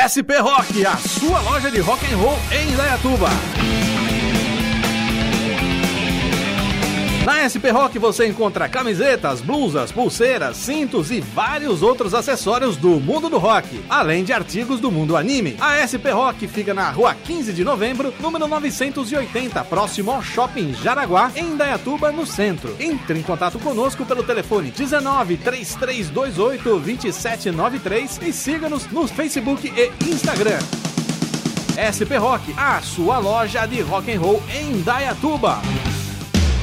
SP Rock, a sua loja de rock and roll em Indaiatuba. Na SP Rock você encontra camisetas, blusas, pulseiras, cintos e vários outros acessórios do mundo do rock, além de artigos do mundo anime. A SP Rock fica na rua 15 de novembro, número 980, próximo ao Shopping Jaraguá, em Indaiatuba, no centro. Entre em contato conosco pelo telefone 19 3328 2793 e siga-nos no Facebook e Instagram. SP Rock, a sua loja de rock and roll em Indaiatuba.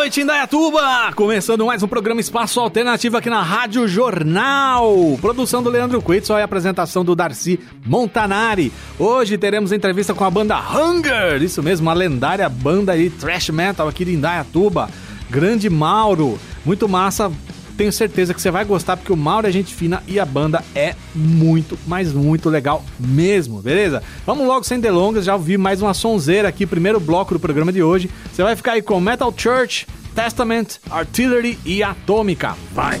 Noite, Indaiatuba! Começando mais um programa Espaço Alternativo aqui na Rádio Jornal. Produção do Leandro Quitz, e apresentação do Darcy Montanari. Hoje teremos entrevista com a banda Hunger, isso mesmo, uma lendária banda aí, thrash metal aqui de Indaiatuba. Grande Mauro, muito massa tenho certeza que você vai gostar, porque o Mauro é gente fina e a banda é muito, mas muito legal mesmo, beleza? Vamos logo sem delongas, já ouvi mais uma sonzeira aqui, primeiro bloco do programa de hoje. Você vai ficar aí com Metal Church, Testament, Artillery e Atômica. Vai!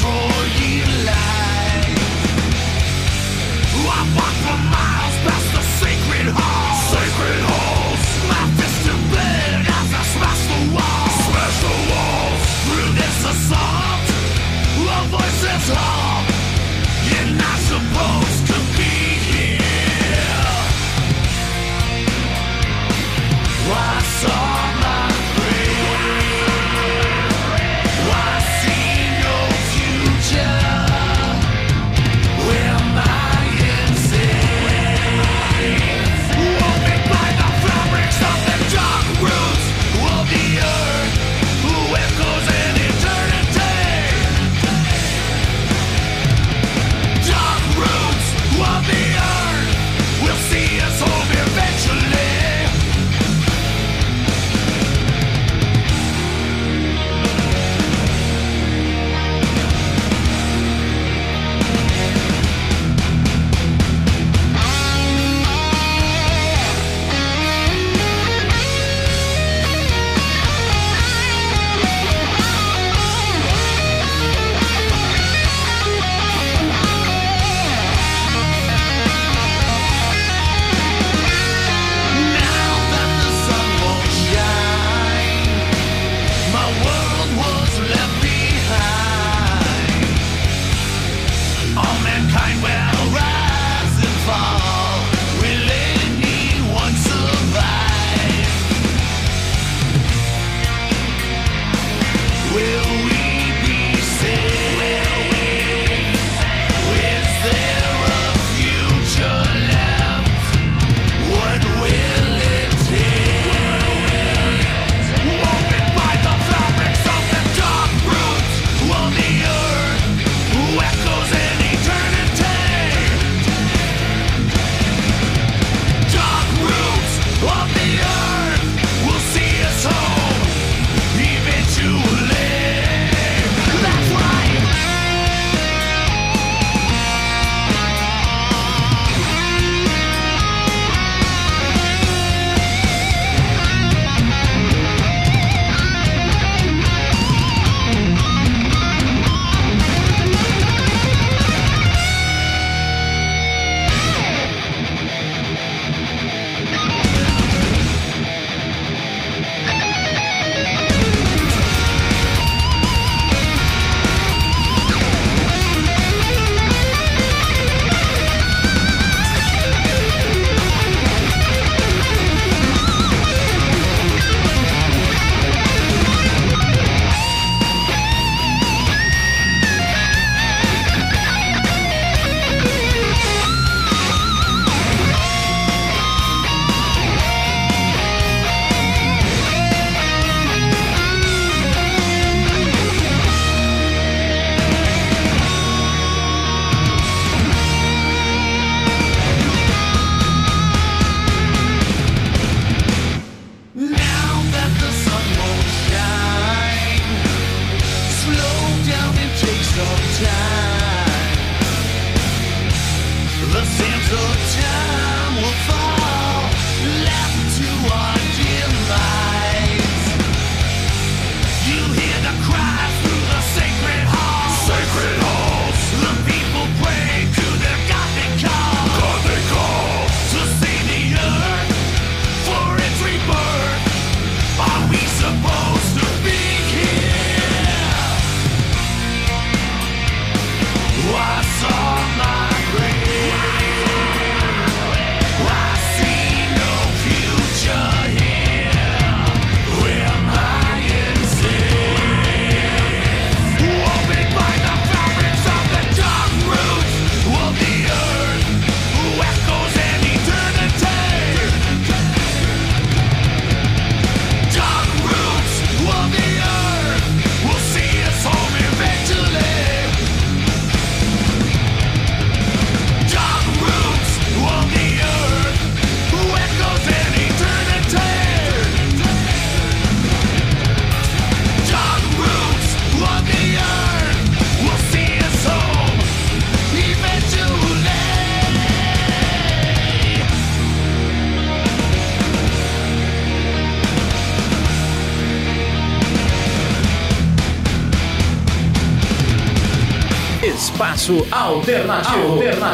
Control.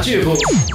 Alternativo.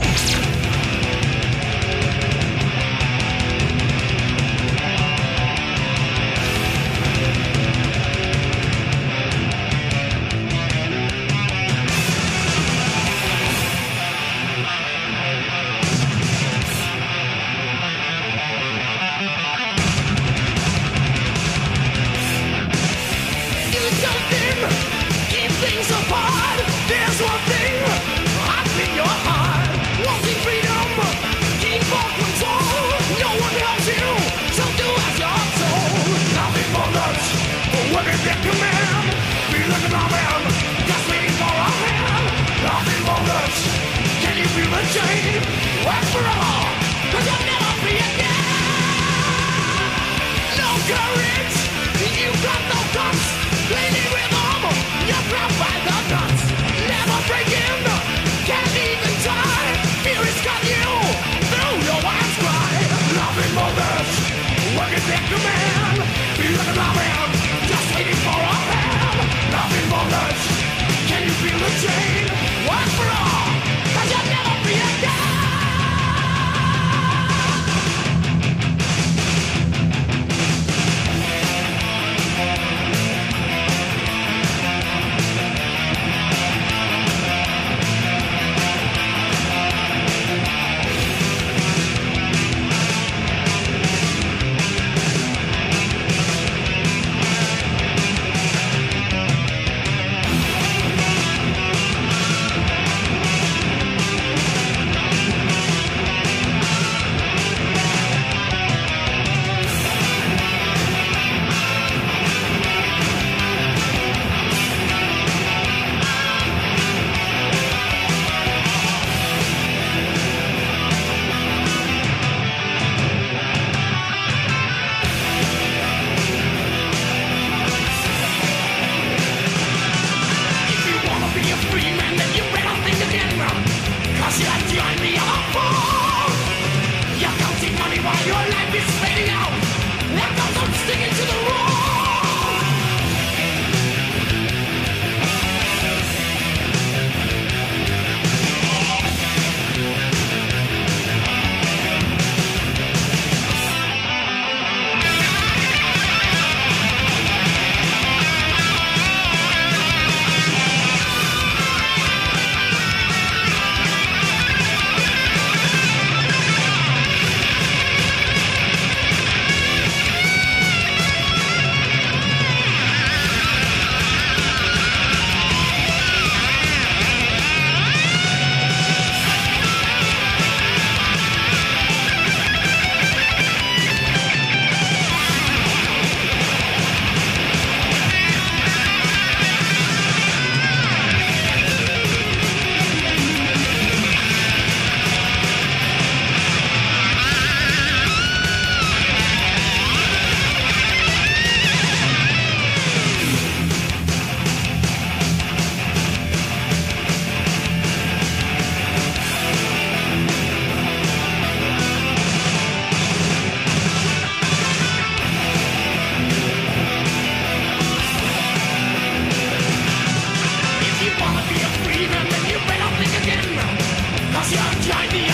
Russian Chinese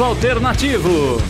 Alternativo.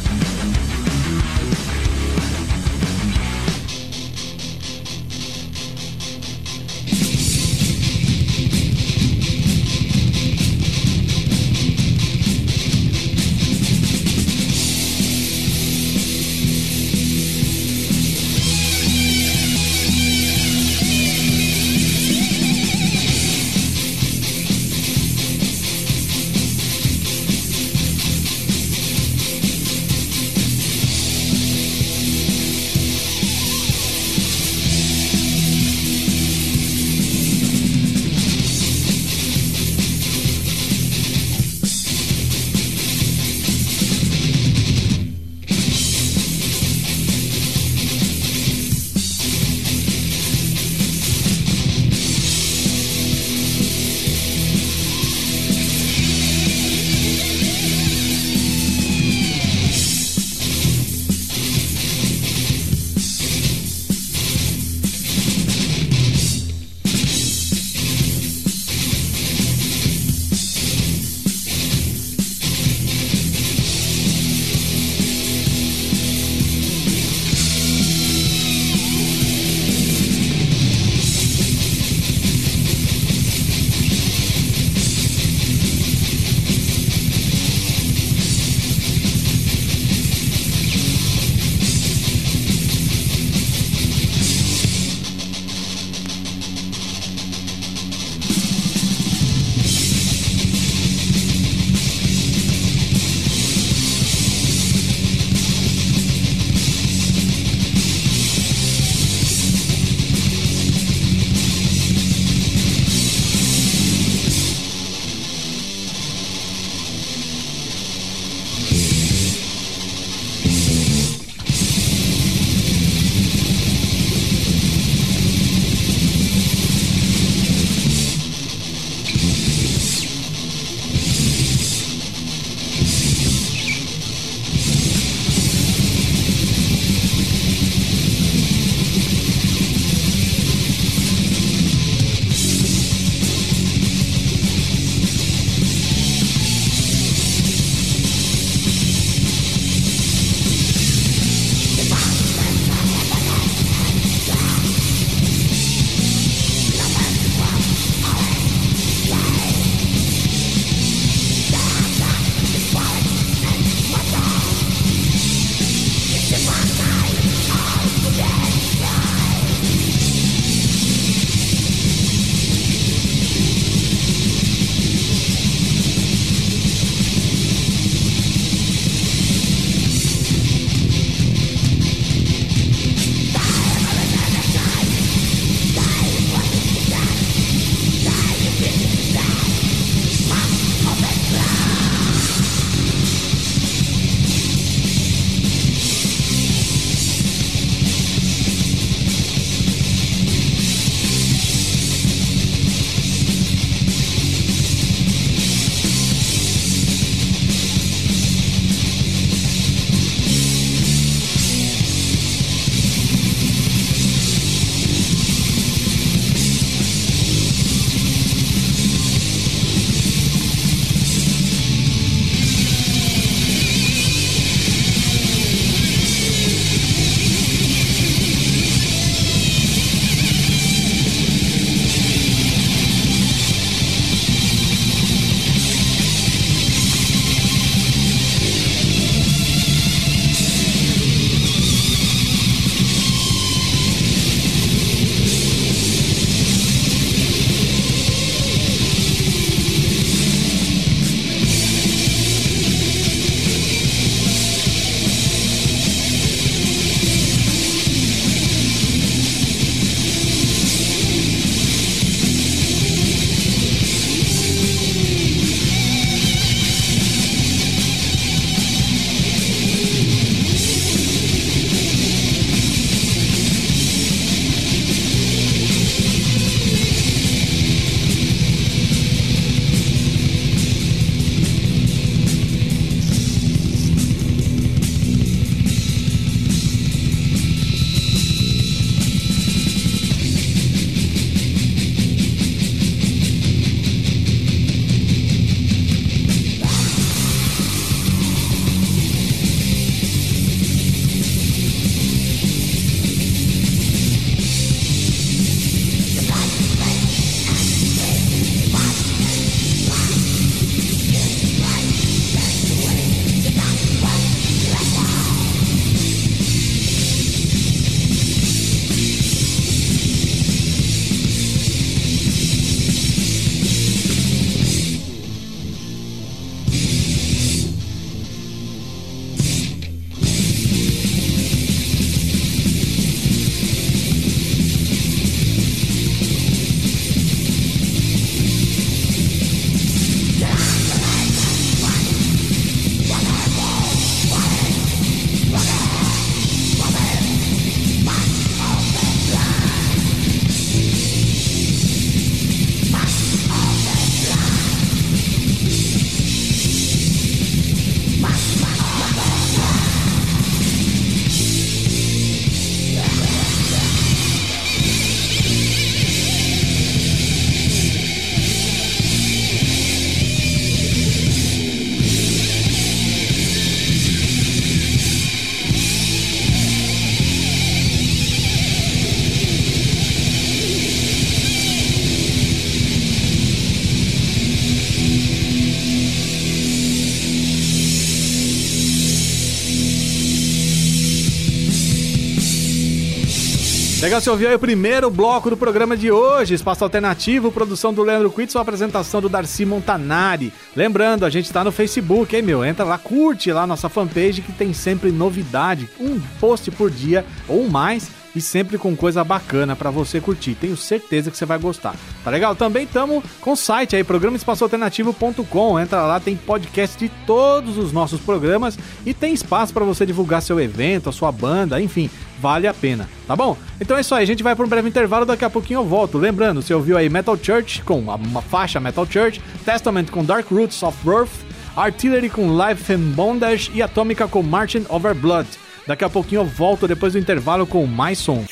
Legal, você ouviu aí o primeiro bloco do programa de hoje, Espaço Alternativo, produção do Leandro Quitz, sua apresentação do Darcy Montanari. Lembrando, a gente tá no Facebook, hein, meu? Entra lá, curte lá nossa fanpage que tem sempre novidade, um post por dia ou mais e sempre com coisa bacana para você curtir. Tenho certeza que você vai gostar. Tá legal? Também estamos com o site aí, programaespaçoalternativo.com. Entra lá, tem podcast de todos os nossos programas e tem espaço para você divulgar seu evento, a sua banda, enfim, vale a pena, tá bom? Então é isso aí, a gente vai para um breve intervalo, daqui a pouquinho eu volto. Lembrando, você ouviu aí Metal Church com uma faixa Metal Church, Testament com Dark Roots of Birth, Artillery com Life and Bondage e Atômica com Marching Over Blood. Daqui a pouquinho eu volto depois do intervalo com mais som.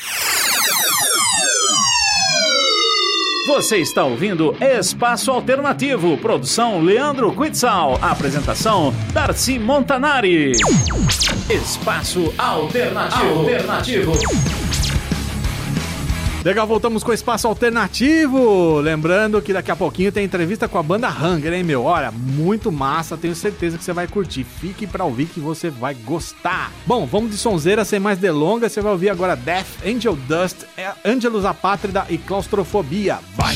Você está ouvindo Espaço Alternativo, produção Leandro Quitzal, apresentação Darcy Montanari. Espaço Alternativo. Alternativo. Legal, voltamos com o Espaço Alternativo. Lembrando que daqui a pouquinho tem entrevista com a banda Hunger, hein, meu? Olha, muito massa, tenho certeza que você vai curtir. Fique pra ouvir que você vai gostar. Bom, vamos de sonzeira, sem mais delongas. Você vai ouvir agora Death, Angel Dust, Angelus Apátrida e Claustrofobia. Vai!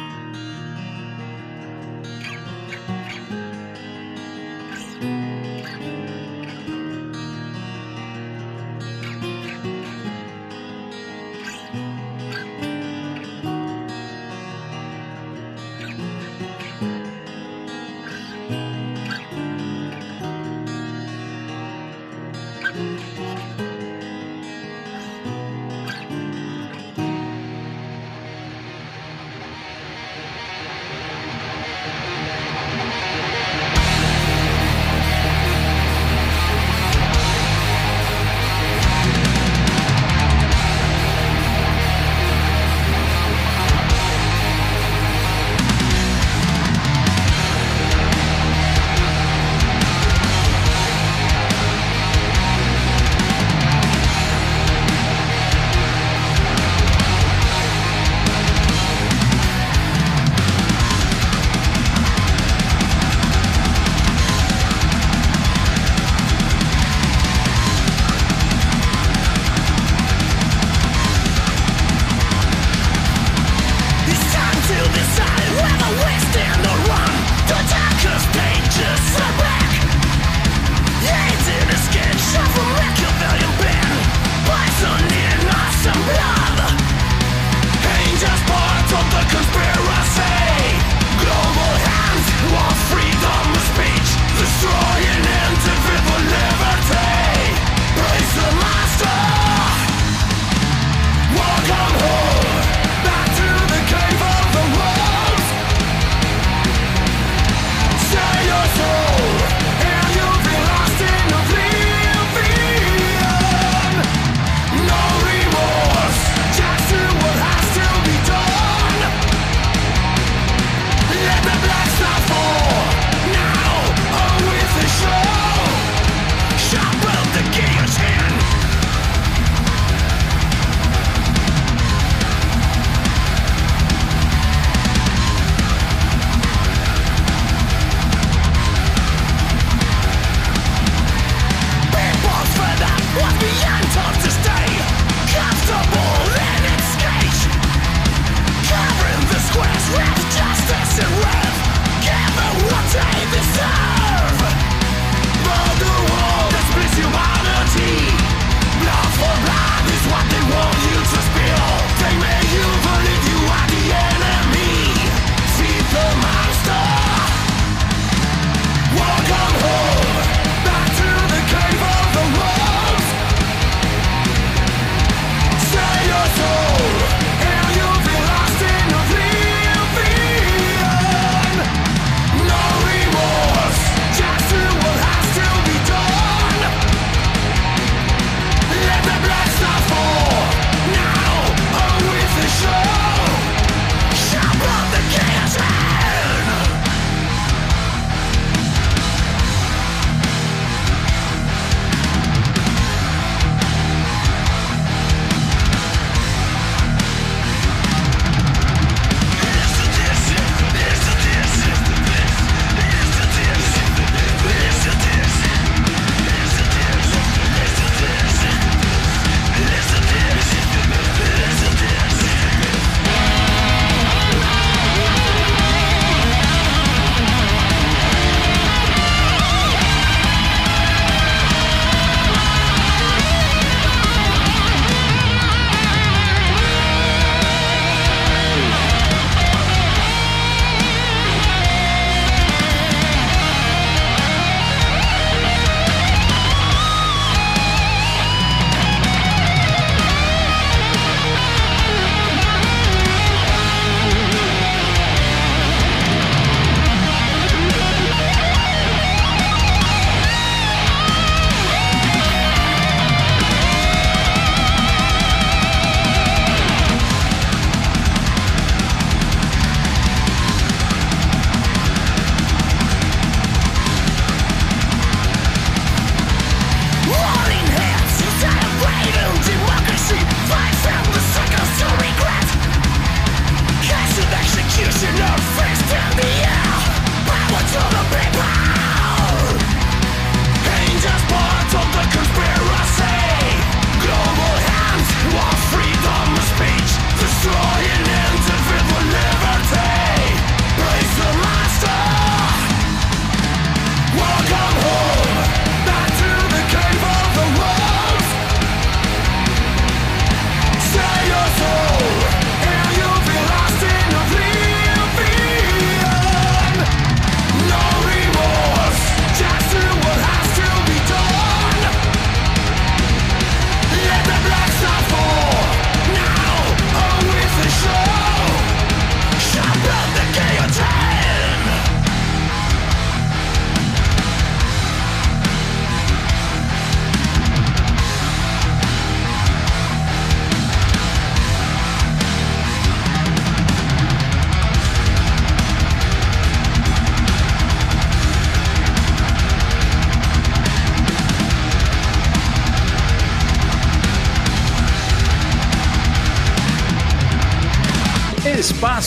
this out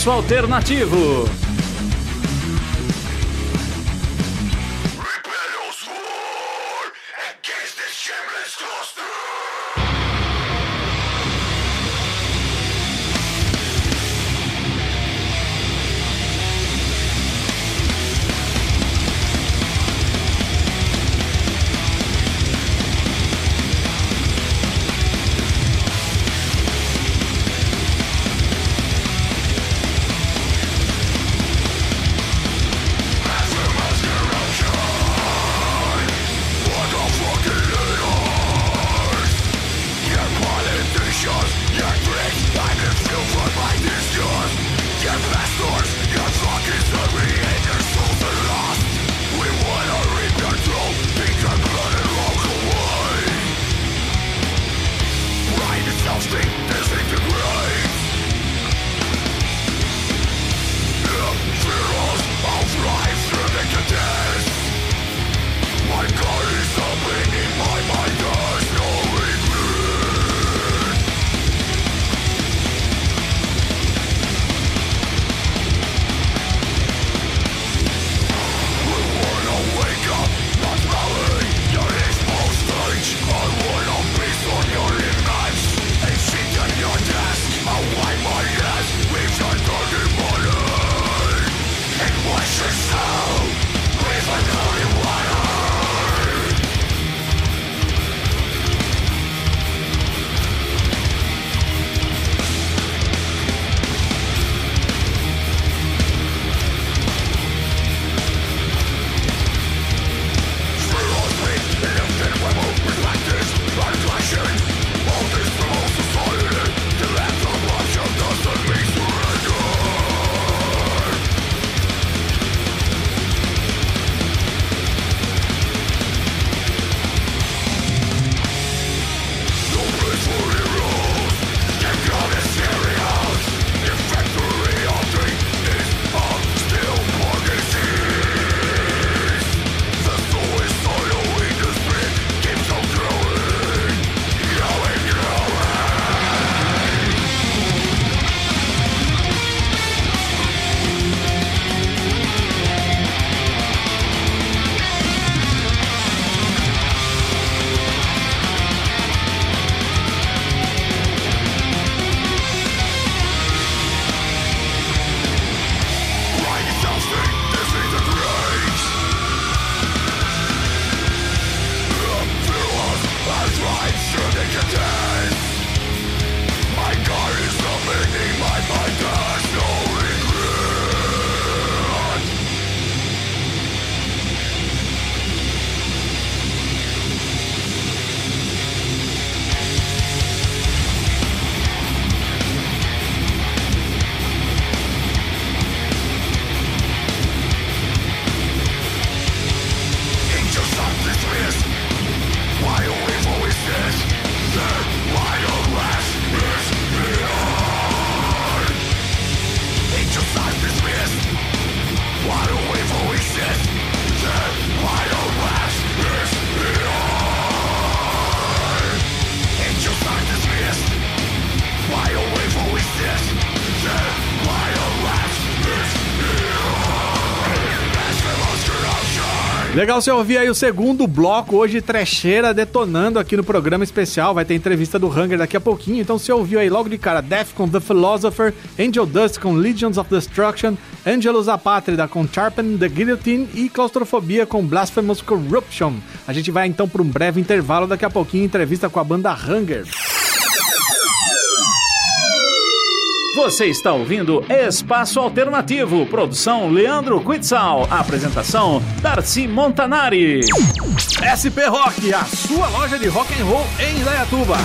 Alternativo. Legal você ouvir aí o segundo bloco, hoje trecheira detonando aqui no programa especial. Vai ter entrevista do Hunger daqui a pouquinho. Então você ouviu aí logo de cara Death com The Philosopher, Angel Dust com Legions of Destruction, Angelus Apátrida com Sharpen the Guillotine e Claustrofobia com Blasphemous Corruption. A gente vai então para um breve intervalo daqui a pouquinho, entrevista com a banda Hunger. Você está ouvindo Espaço Alternativo, produção Leandro Quitzal, apresentação Darcy Montanari. SP Rock, a sua loja de rock and roll em Indaiatuba.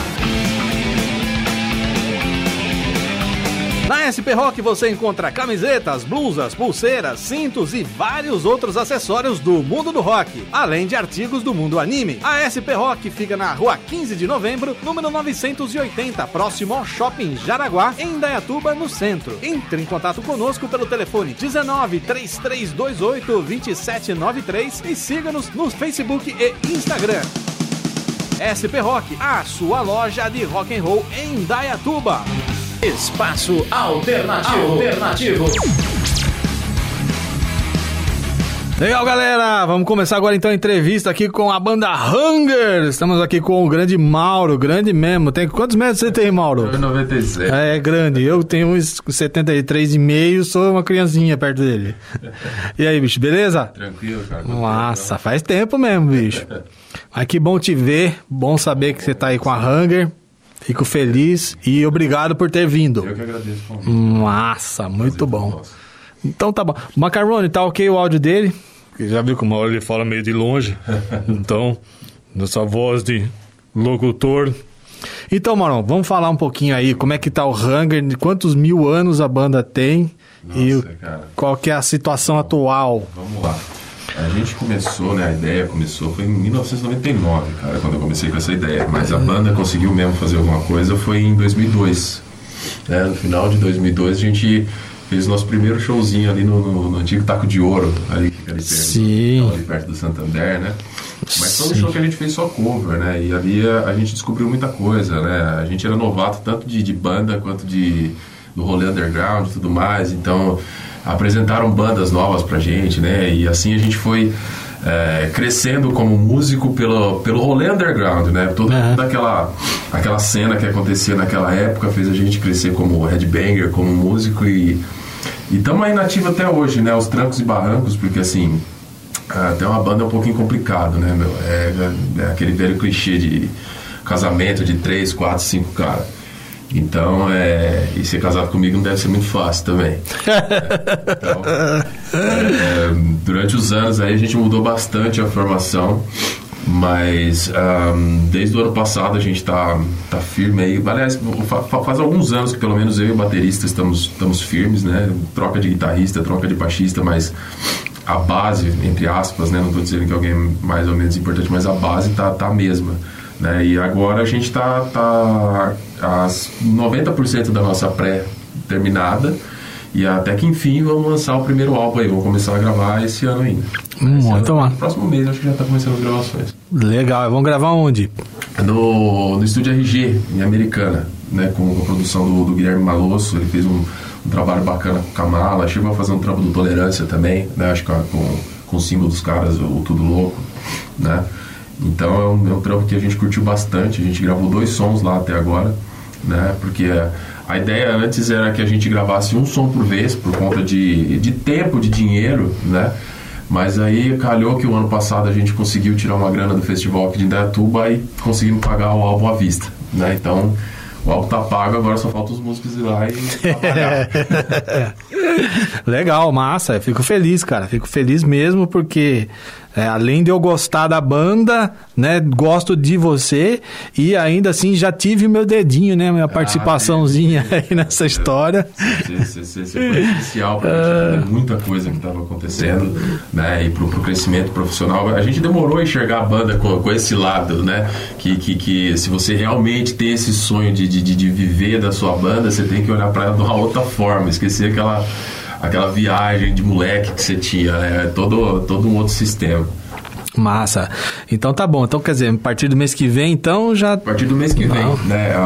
Na SP Rock você encontra camisetas, blusas, pulseiras, cintos e vários outros acessórios do mundo do rock, além de artigos do mundo anime. A SP Rock fica na rua 15 de novembro, número 980, próximo ao Shopping Jaraguá, em Indaiatuba, no centro. Entre em contato conosco pelo telefone 19 3328 2793 e siga-nos no Facebook e Instagram. SP Rock, a sua loja de rock and roll em Indaiatuba. Espaço Alternativo. Alternativo. Legal, galera! Vamos começar agora então a entrevista aqui com a banda Hunger. Estamos aqui com o grande Mauro, grande mesmo. Tem quantos metros você tem, Mauro? 97. É, é grande. Eu tenho uns 73,5, sou uma criancinha perto dele. E aí, bicho, beleza? Tranquilo, cara. Nossa, faz tempo mesmo, bicho. Mas que bom te ver, bom saber que você tá aí com a Hunger. Fico feliz e obrigado por ter vindo. Eu que agradeço o convite. Massa, muito Prazer bom. Então tá bom. Macaroni, tá ok o áudio dele? Já viu como ele fala meio de longe? Então, nessa voz de locutor. Então, Marão, vamos falar um pouquinho aí como é que tá o Hunger, de quantos mil anos a banda tem e Nossa, o- cara. qual que é a situação atual. Vamos lá. A gente começou, né? A ideia começou foi em 1999, cara, quando eu comecei com essa ideia. Mas a banda conseguiu mesmo fazer alguma coisa foi em 2002. né? No final de 2002 a gente fez o nosso primeiro showzinho ali no, no- no antigo Taco de Ouro, ali, ali perto, ali perto do Santander, né? Mas foi um show que a gente fez só cover, né? E ali a, a gente descobriu muita coisa, né? A gente era novato tanto de, de banda quanto de do rolê underground e tudo mais. Então apresentaram bandas novas pra gente, né? E assim a gente foi é, crescendo como músico pelo, pelo rolê underground, né? Toda, Aham. toda aquela, aquela cena que acontecia naquela época fez a gente crescer como headbanger, como músico e estamos aí nativa até hoje, né? Os trancos e barrancos, porque assim, até uma banda é um pouquinho complicado, né, meu? É, é aquele velho clichê de casamento de três, quatro, cinco caras. Então, é, e ser casado comigo não deve ser muito fácil também. Então, é, durante os anos aí a gente mudou bastante a formação, mas ahm, desde o ano passado a gente tá, tá firme aí. Aliás, fa- fa- faz alguns anos que pelo menos eu e o baterista estamos, estamos firmes, né? Troca de guitarrista, troca de baixista, mas a base, entre aspas, né? Não estou dizendo que alguém é mais ou menos importante, mas a base tá, tá a mesma. Né? E agora a gente tá, tá as 90% da nossa pré terminada e até que enfim vamos lançar o primeiro álbum aí, vamos começar a gravar esse ano ainda. Hum, Esse muito ano, próximo mês acho que já tá começando as gravações. Legal, vamos gravar onde? No, no estúdio RG, em Americana, né, com a produção do, do Guilherme Malosso, ele fez um, um trabalho bacana com o Kamala, chegou a fazer um trampo do Tolerância também, né, acho que com, com o símbolo dos caras, o Tudo Louco, né. Então é um, é um trampo que a gente curtiu bastante, a gente gravou dois sons lá até agora, né, porque a ideia antes era que a gente gravasse um som por vez, por conta de, de tempo, de dinheiro, né, mas aí calhou que o ano passado a gente conseguiu tirar uma grana do festival aqui de Indaiatuba e conseguimos pagar o álbum à vista, né? Então o álbum tá pago, agora só falta os músicos ir lá e. Legal, massa. Eu fico feliz, cara. Fico feliz mesmo porque é, além de eu gostar da banda, né, gosto de você e ainda assim já tive o meu dedinho, né, minha participaçãozinha aí nessa história. Você, foi especial pra gente entender muita coisa que estava acontecendo, né? E pro, pro crescimento profissional. A gente demorou a enxergar a banda com, com esse lado, né? Que, que, que se você realmente tem esse sonho de, de- de viver da sua banda, você tem que olhar para ela de uma outra forma, esquecer aquela, aquela viagem de moleque que você tinha, né? Todo, todo um outro sistema. Massa. Então tá bom. Então quer dizer, a partir do mês que vem, então já A partir do mês que vem, Não. né? a-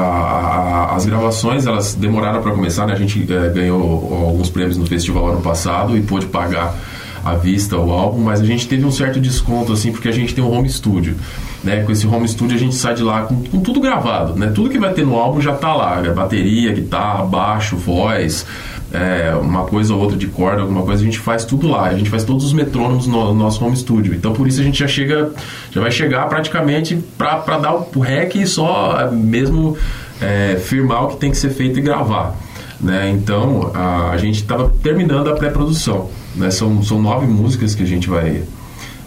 a- as gravações elas demoraram para começar, né? A gente eh, ganhou alguns prêmios no festival ano passado e pôde pagar à vista o álbum, mas a gente teve um certo desconto assim porque a gente tem um home studio, né? Com esse home studio a gente sai de lá com, com tudo gravado, né? Tudo que vai ter no álbum já tá lá, né? bateria, guitarra, baixo, voz, é, uma coisa ou outra de corda, alguma coisa, a gente faz tudo lá. A gente faz todos os metrônomos no, no nosso home studio. Então, por isso a gente já chega, já vai chegar praticamente para dar o rec e só é, mesmo é, firmar o que tem que ser feito e gravar. Né? Então, a, a gente estava terminando a pré-produção. Né? São, são nove músicas que a gente vai,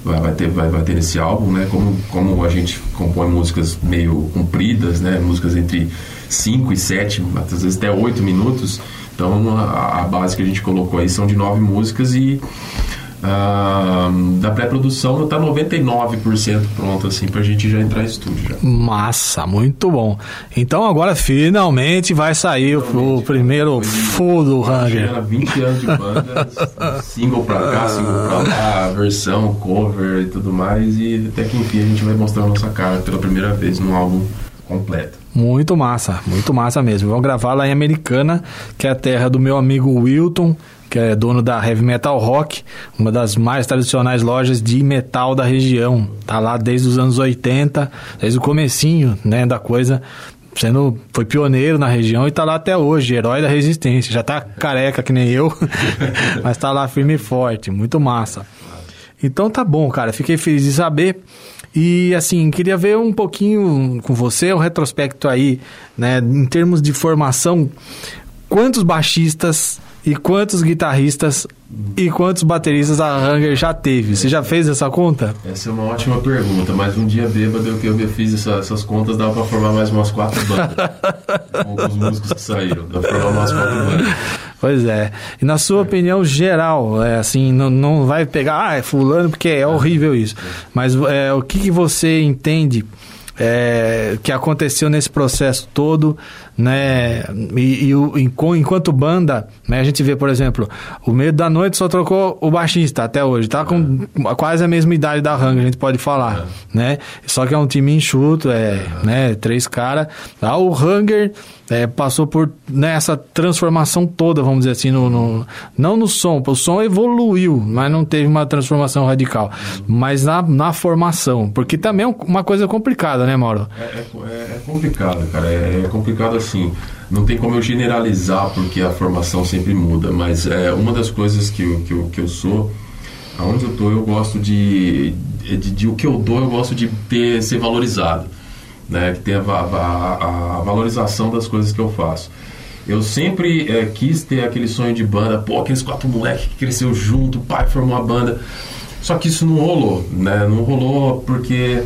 vai, vai, ter, vai, vai ter nesse álbum, né? Como, como a gente compõe músicas meio compridas, né? Músicas entre 5 e 7, às vezes até 8 minutos. Então a, a base que a gente colocou aí são de nove músicas e ah, da pré-produção está 99% pronto assim pra gente já entrar em estúdio já. Massa, muito bom. Então agora finalmente vai sair o, o Finalmente, primeiro full do a 20 anos de banda, single pra cá, single pra lá, versão, cover e tudo mais. E até que enfim a gente vai mostrar a nossa cara pela primeira vez num álbum completo. Muito massa, muito massa mesmo. Vamos gravar lá em Americana, que é a terra do meu amigo Wilton, que é dono da Heavy Metal Rock, uma das mais tradicionais lojas de metal da região. Tá lá desde os anos 80, desde o comecinho, né, da coisa. Sendo, foi pioneiro na região e tá lá até hoje, herói da resistência. Já tá careca que nem eu, mas tá lá firme e forte, muito massa. Então tá bom, cara, fiquei feliz de saber. E assim, queria ver um pouquinho com você, um retrospecto aí, né, em termos de formação, quantos baixistas e quantos guitarristas e quantos bateristas a Hunger já teve? Você já fez essa conta? Essa é uma ótima pergunta, mas um dia bêbado eu que eu fiz essa, essas contas, dava pra formar mais umas quatro bandas. com os músicos que saíram, dava pra formar umas quatro bandas. Pois é. E na sua opinião geral, é assim, não, não vai pegar, ah, é fulano, porque é horrível isso. Mas é, o que, que você entende é, que aconteceu nesse processo todo, né? E, e enquanto banda, né, a gente vê, por exemplo, o Medo da Noite só trocou o baixista até hoje, tá com é. quase a mesma idade da Hang, a gente pode falar, é. né? Só que é um time enxuto, é, né? Três caras. Ah, o Hunger é, passou por nessa né, transformação toda, vamos dizer assim, no, no, não no som, o som evoluiu, mas não teve uma transformação radical, mas na, na formação, porque também é uma coisa complicada, né, Mauro? É, é, é complicado, cara, é, é, complicado assim, não tem como eu generalizar, porque a formação sempre muda, mas é uma das coisas que eu, que eu, que eu sou, aonde eu tô, eu gosto de, de, de, de o que eu dou, eu gosto de ter, ser valorizado né, que tem a, a, a, valorização das coisas que eu faço. Eu sempre é, quis ter aquele sonho de banda, pô, aqueles quatro moleques que cresceu junto, o pai formou uma banda. Só que isso não rolou, né? Não rolou porque,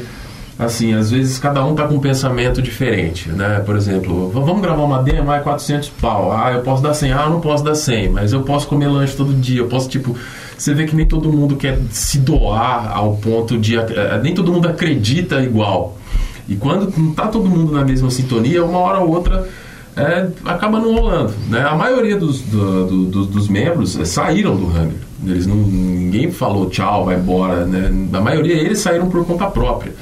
assim, às vezes cada um tá com um pensamento diferente, né? Por exemplo, vamos gravar uma demo, ah, é 400 pau. Ah, eu posso dar 100. Ah, eu não posso dar 100, mas eu posso comer lanche todo dia. Eu posso, tipo... Você vê que nem todo mundo quer se doar ao ponto de... Eh, nem todo mundo acredita igual, e quando não está todo mundo na mesma sintonia, uma hora ou outra é, acaba não rolando. Né? A maioria dos, do, do, dos membros é, saíram do Hunger. Eles não, ninguém falou tchau, vai embora. Né? A maioria eles saíram por conta própria.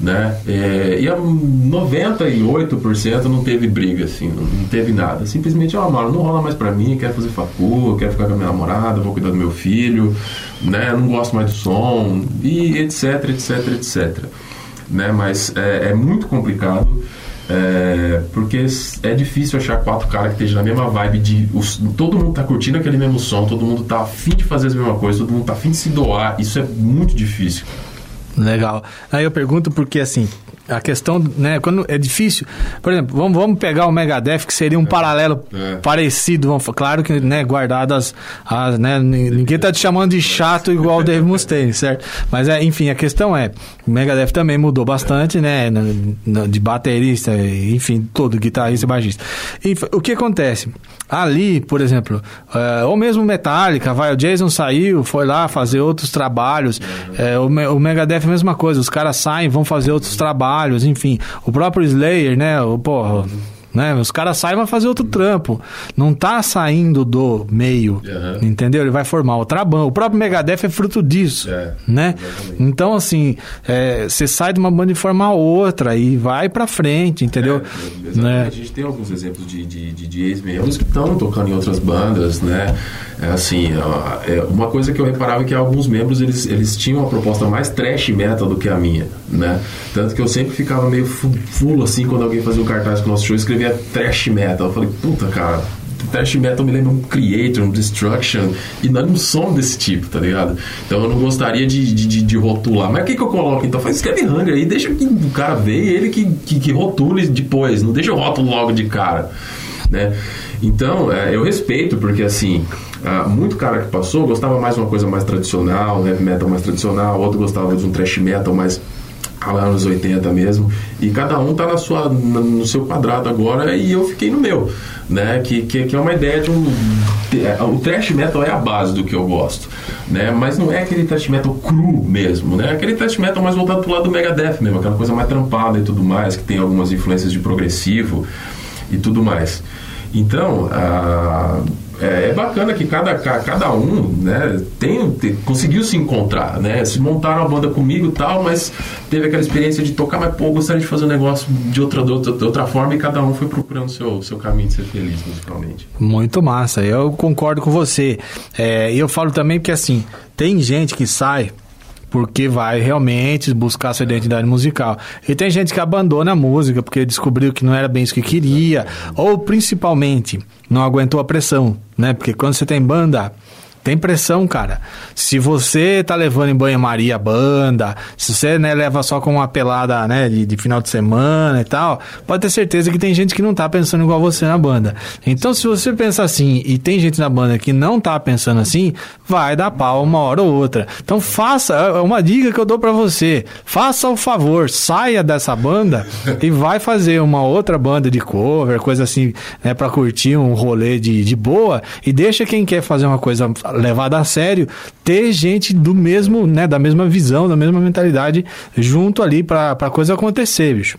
Né? É, e a 98% não teve briga, assim, não, não teve nada. Simplesmente, ó, oh, mano, não rola mais pra mim, quero fazer facu, quero ficar com a minha namorada, vou cuidar do meu filho, né? Não gosto mais do som, e etc, etc, etc né? Mas é, é muito complicado. É, porque é difícil achar quatro caras que estejam na mesma vibe de os, todo mundo tá curtindo aquele mesmo som, todo mundo tá afim de fazer a mesma coisa, todo mundo tá afim de se doar. Isso é muito difícil. Legal. Aí eu pergunto porque assim, a questão, né, quando é difícil. Por exemplo, vamos, vamos pegar o Megadeth, que seria um é. paralelo é. parecido. Vamos, claro que, né, guardadas as, né, ninguém tá te chamando de chato igual o Dave Mustaine, certo? Mas, é, enfim, a questão é, o Megadeth também mudou bastante, né, de baterista, enfim, todo, guitarrista e baixista. Enfim, o que acontece? Ali, por exemplo, é, ou mesmo Metallica, vai, o Jason saiu, foi lá fazer outros trabalhos, é, o, o Megadeth é a mesma coisa, os caras saem, vão fazer outros trabalhos, enfim. O próprio Slayer, né? O, porra, né? Os caras saem vai fazer outro trampo. Não tá saindo do meio, uhum. entendeu? Ele vai formar outra banda. O próprio Megadeth é fruto disso, é, né? Exatamente. Então, assim, é, você sai de uma banda e forma outra e vai pra frente, entendeu? É, né? A gente tem alguns exemplos de, de, de, de ex-membros que estão tocando em outras bandas, né? É assim, é, uma coisa que eu reparava é que alguns membros, eles, eles tinham uma proposta mais trash metal do que a minha, né? Tanto que eu sempre ficava meio fulo, assim, quando alguém fazia o um cartaz com o nosso show, escrevia escrevia trash metal. Eu falei, puta, cara, trash metal me lembra um Creator, um Destruction, e não somos desse tipo, tá ligado? Então eu não gostaria de, de, de rotular. Mas o que, que eu coloco então? Faz escreve Hunger aí, deixa que o cara ver ele que, que, que rotule depois, não deixa o rótulo logo de cara, né? Então, é, eu respeito, porque assim, uh, muito cara que passou gostava mais de uma coisa mais tradicional, heavy metal mais tradicional, outro gostava de um trash metal mais anos 80 mesmo, e cada um tá na sua, no seu quadrado agora e eu fiquei no meu, né? Que, que, que é uma ideia de um. É, o thrash metal é a base do que eu gosto, né? Mas não é aquele thrash metal cru mesmo, né? Aquele thrash metal mais voltado pro lado do Megadeth mesmo, aquela coisa mais trampada e tudo mais, que tem algumas influências de progressivo e tudo mais. Então, a é, é, bacana que cada, cada um né, tem, tem, conseguiu se encontrar, né? Se montaram a banda comigo e tal, mas teve aquela experiência de tocar, mas pô, gostaria de fazer um negócio de outra, de outra, de outra forma e cada um foi procurando o seu, seu caminho de ser feliz musicalmente. Muito massa, eu concordo com você. É, e eu falo também que assim, tem gente que sai porque vai realmente buscar sua identidade musical. E tem gente que abandona a música porque descobriu que não era bem isso que queria, ou principalmente não aguentou a pressão, né? Porque quando você tem banda, tem pressão, cara. Se você tá levando em banho-maria banda, se você né, leva só com uma pelada né, de, de, final de semana e tal, pode ter certeza que tem gente que não tá pensando igual você na banda. Então, se você pensa assim e tem gente na banda que não tá pensando assim, vai dar pau uma hora ou outra. Então, faça, é, é uma dica que eu dou para você. Faça o favor, saia dessa banda e vai fazer uma outra banda de cover, coisa assim, né, para curtir um rolê de, de boa e deixa quem quer fazer uma coisa levada a sério, ter gente do mesmo, né, da mesma visão, da mesma mentalidade junto ali para a coisa acontecer, bicho.